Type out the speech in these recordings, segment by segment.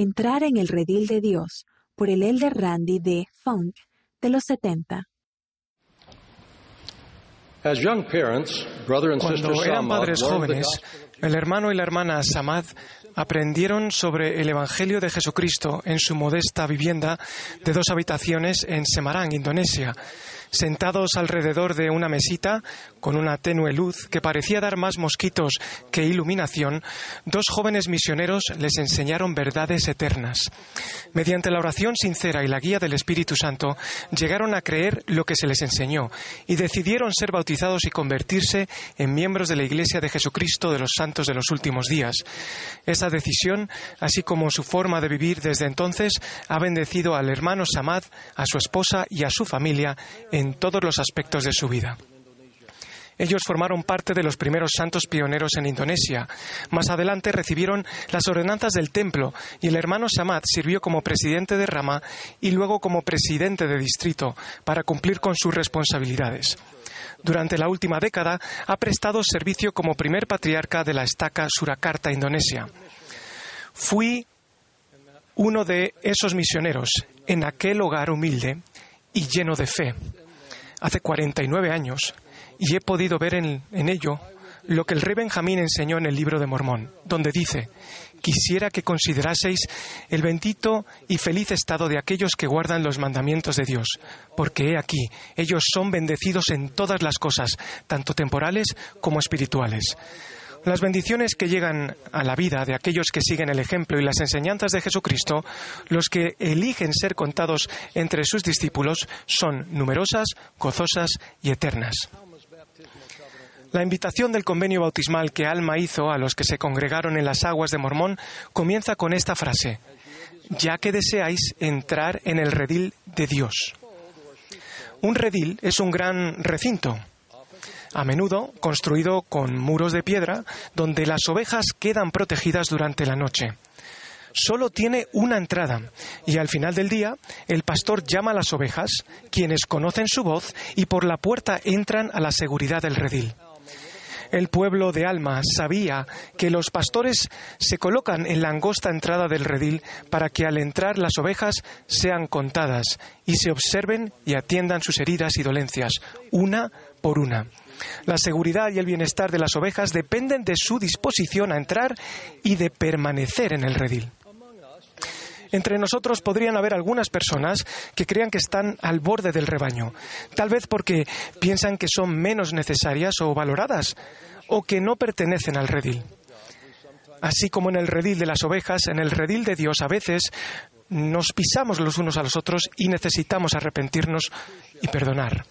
Entrar en el redil de Dios por el Elder Randy de Funk de los 70. Cuando eran padres jóvenes, el hermano y la hermana Samad aprendieron sobre el Evangelio de Jesucristo en su modesta vivienda de dos habitaciones en Semarang, Indonesia. Sentados alrededor de una mesita con una tenue luz que parecía dar más mosquitos que iluminación, dos jóvenes misioneros les enseñaron verdades eternas. Mediante la oración sincera y la guía del Espíritu Santo, llegaron a creer lo que se les enseñó y decidieron ser bautizados y convertirse en miembros de la Iglesia de Jesucristo de los Santos de los últimos días. Esa decisión, así como su forma de vivir desde entonces, ha bendecido al hermano Samad, a su esposa y a su familia en todos los aspectos de su vida. Ellos formaron parte de los primeros santos pioneros en Indonesia. Más adelante recibieron las ordenanzas del templo y el hermano Samad sirvió como presidente de rama y luego como presidente de distrito para cumplir con sus responsabilidades. Durante la última década ha prestado servicio como primer patriarca de la estaca Surakarta, Indonesia. Fui uno de esos misioneros en aquel hogar humilde y lleno de fe hace 49 años y he podido ver en, ello lo que el rey Benjamín enseñó en el libro de Mormón, donde dice, quisiera que consideraseis el bendito y feliz estado de aquellos que guardan los mandamientos de Dios, porque he aquí, ellos son bendecidos en todas las cosas, tanto temporales como espirituales. Las bendiciones que llegan a la vida de aquellos que siguen el ejemplo y las enseñanzas de Jesucristo, los que eligen ser contados entre sus discípulos, son numerosas, gozosas y eternas. La invitación del convenio bautismal que Alma hizo a los que se congregaron en las aguas de Mormón comienza con esta frase, ya que deseáis entrar en el redil de Dios. Un redil es un gran recinto, a menudo construido con muros de piedra, donde las ovejas quedan protegidas durante la noche. Solo tiene una entrada y al final del día el pastor llama a las ovejas, quienes conocen su voz y por la puerta entran a la seguridad del redil. El pueblo de Alma sabía que los pastores se colocan en la angosta entrada del redil para que al entrar las ovejas sean contadas y se observen y atiendan sus heridas y dolencias, una por una. La seguridad y el bienestar de las ovejas dependen de su disposición a entrar y de permanecer en el redil. Entre nosotros podrían haber algunas personas que crean que están al borde del rebaño, tal vez porque piensan que son menos necesarias o valoradas, o que no pertenecen al redil. Así como en el redil de las ovejas, en el redil de Dios a veces nos pisamos los unos a los otros y necesitamos arrepentirnos y perdonar.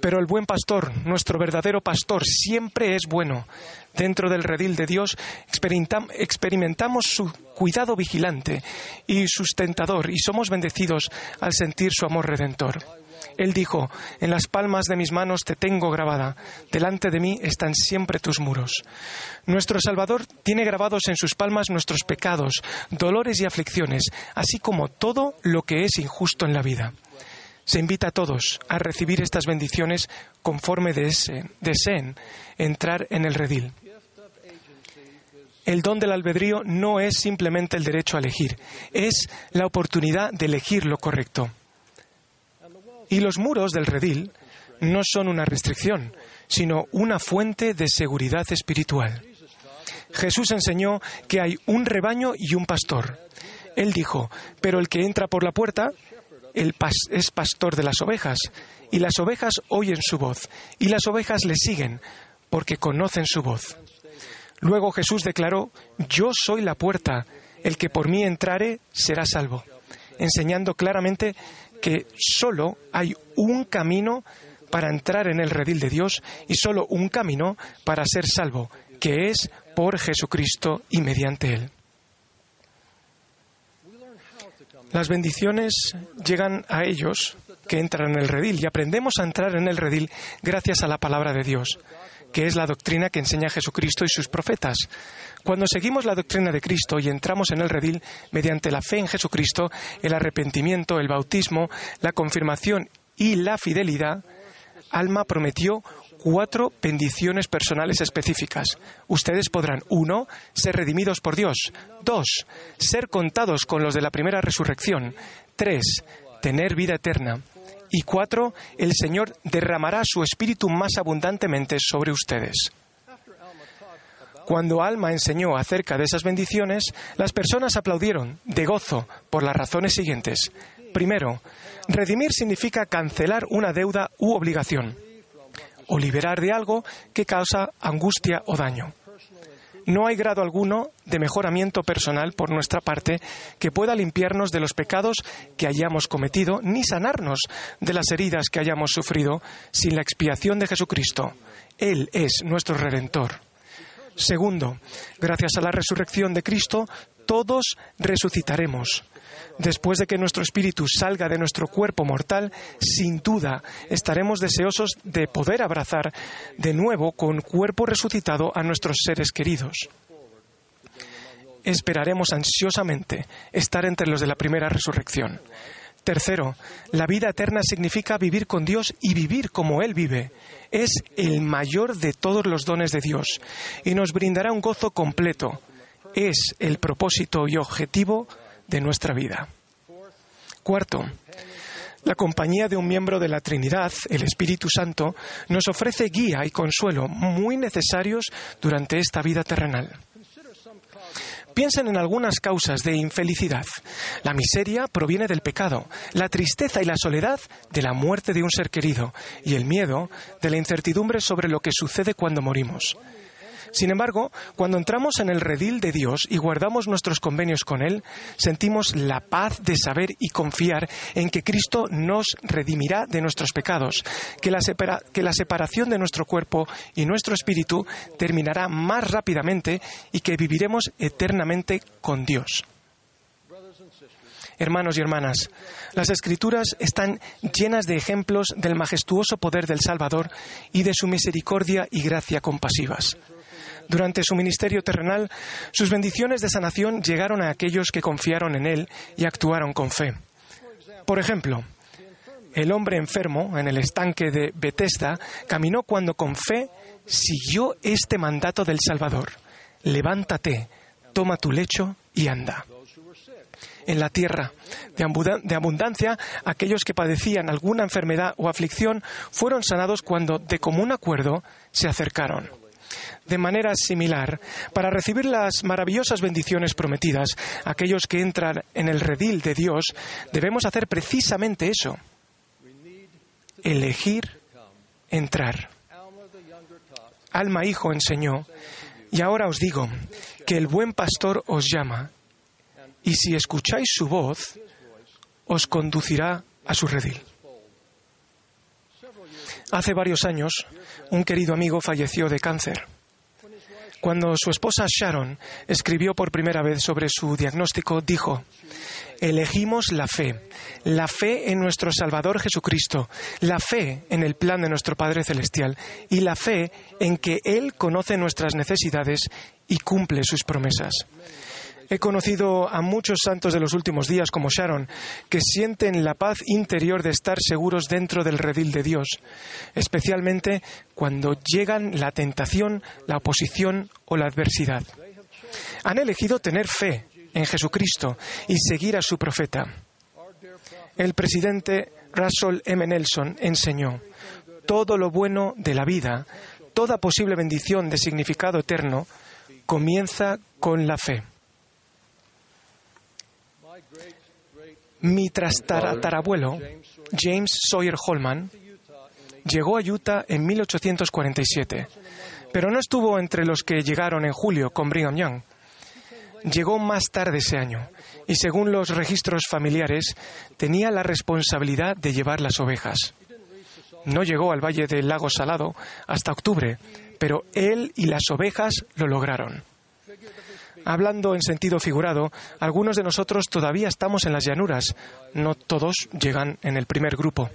Pero el buen pastor, nuestro verdadero pastor, siempre es bueno. Dentro del redil de Dios experimentamos su cuidado vigilante y sustentador y somos bendecidos al sentir su amor redentor. Él dijo, en las palmas de mis manos te tengo grabada, delante de mí están siempre tus muros. Nuestro Salvador tiene grabados en sus palmas nuestros pecados, dolores y aflicciones, así como todo lo que es injusto en la vida. Se invita a todos a recibir estas bendiciones conforme deseen entrar en el redil. El don del albedrío no es simplemente el derecho a elegir, es la oportunidad de elegir lo correcto. Y los muros del redil no son una restricción, sino una fuente de seguridad espiritual. Jesús enseñó que hay un rebaño y un pastor. Él dijo, pero el que entra por la puerta es pastor de las ovejas, y las ovejas oyen su voz, y las ovejas le siguen, porque conocen su voz. Luego Jesús declaró, Yo soy la puerta, el que por mí entrare será salvo, enseñando claramente que solo hay un camino para entrar en el redil de Dios y solo un camino para ser salvo, que es por Jesucristo y mediante Él. Las bendiciones llegan a ellos que entran en el redil y aprendemos a entrar en el redil gracias a la palabra de Dios, que es la doctrina que enseña Jesucristo y sus profetas. Cuando seguimos la doctrina de Cristo y entramos en el redil mediante la fe en Jesucristo, el arrepentimiento, el bautismo, la confirmación y la fidelidad, Alma prometió cuatro bendiciones personales específicas. Ustedes podrán, uno, ser redimidos por Dios. Dos, ser contados con los de la primera resurrección. Tres, tener vida eterna. Y cuatro, el Señor derramará su espíritu más abundantemente sobre ustedes. Cuando Alma enseñó acerca de esas bendiciones, las personas aplaudieron de gozo por las razones siguientes. Primero, redimir significa cancelar una deuda u obligación o liberar de algo que causa angustia o daño. No hay grado alguno de mejoramiento personal por nuestra parte que pueda limpiarnos de los pecados que hayamos cometido, ni sanarnos de las heridas que hayamos sufrido sin la expiación de Jesucristo. Él es nuestro redentor. Segundo, gracias a la resurrección de Cristo, todos resucitaremos. Después de que nuestro espíritu salga de nuestro cuerpo mortal, sin duda estaremos deseosos de poder abrazar de nuevo con cuerpo resucitado a nuestros seres queridos. Esperaremos ansiosamente estar entre los de la primera resurrección. Tercero, la vida eterna significa vivir con Dios y vivir como Él vive. Es el mayor de todos los dones de Dios y nos brindará un gozo completo. Es el propósito y objetivo de nuestra vida. Cuarto, la compañía de un miembro de la Trinidad, el Espíritu Santo, nos ofrece guía y consuelo muy necesarios durante esta vida terrenal. Piensen en algunas causas de infelicidad. La miseria proviene del pecado, la tristeza y la soledad de la muerte de un ser querido y el miedo de la incertidumbre sobre lo que sucede cuando morimos. Sin embargo, cuando entramos en el redil de Dios y guardamos nuestros convenios con Él, sentimos la paz de saber y confiar en que Cristo nos redimirá de nuestros pecados, que la, que la separación de nuestro cuerpo y nuestro espíritu terminará más rápidamente y que viviremos eternamente con Dios. Hermanos y hermanas, las escrituras están llenas de ejemplos del majestuoso poder del Salvador y de su misericordia y gracia compasivas. Durante su ministerio terrenal, sus bendiciones de sanación llegaron a aquellos que confiaron en Él y actuaron con fe. Por ejemplo, el hombre enfermo en el estanque de Bethesda caminó cuando con fe siguió este mandato del Salvador. Levántate, toma tu lecho y anda. En la tierra de abundancia, aquellos que padecían alguna enfermedad o aflicción fueron sanados cuando de común acuerdo se acercaron de manera similar, para recibir las maravillosas bendiciones prometidas, aquellos que entran en el redil de Dios, debemos hacer precisamente eso, elegir entrar. Alma Hijo enseñó, y ahora os digo, que el buen pastor os llama, y si escucháis su voz, os conducirá a su redil. Hace varios años, un querido amigo falleció de cáncer. Cuando su esposa Sharon escribió por primera vez sobre su diagnóstico, dijo, elegimos la fe, la fe en nuestro Salvador Jesucristo, la fe en el plan de nuestro Padre Celestial y la fe en que Él conoce nuestras necesidades y cumple sus promesas. He conocido a muchos santos de los últimos días como Sharon, que sienten la paz interior de estar seguros dentro del redil de Dios, especialmente cuando llegan la tentación, la oposición o la adversidad. Han elegido tener fe en Jesucristo y seguir a su profeta. El presidente Russell M. Nelson enseñó, todo lo bueno de la vida, toda posible bendición de significado eterno, comienza con la fe. Mi trastarabuelo, James Sawyer Holman, llegó a Utah en 1847, pero no estuvo entre los que llegaron en julio con Brigham Young. Llegó más tarde ese año y, según los registros familiares, tenía la responsabilidad de llevar las ovejas. No llegó al Valle del Lago Salado hasta octubre, pero él y las ovejas lo lograron. Hablando en sentido figurado, algunos de nosotros todavía estamos en las llanuras. No todos llegan en el primer grupo.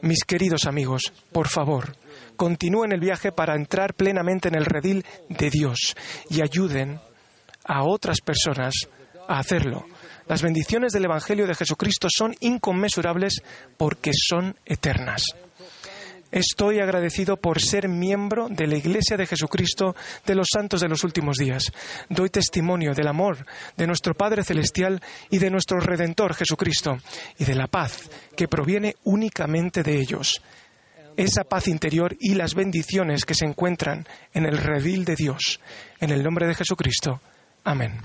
Mis queridos amigos, por favor, continúen el viaje para entrar plenamente en el redil de Dios y ayuden a otras personas a hacerlo. Las bendiciones del Evangelio de Jesucristo son inconmensurables porque son eternas. Estoy agradecido por ser miembro de la Iglesia de Jesucristo de los santos de los últimos días. Doy testimonio del amor de nuestro Padre Celestial y de nuestro Redentor Jesucristo y de la paz que proviene únicamente de ellos. Esa paz interior y las bendiciones que se encuentran en el redil de Dios. En el nombre de Jesucristo. Amén.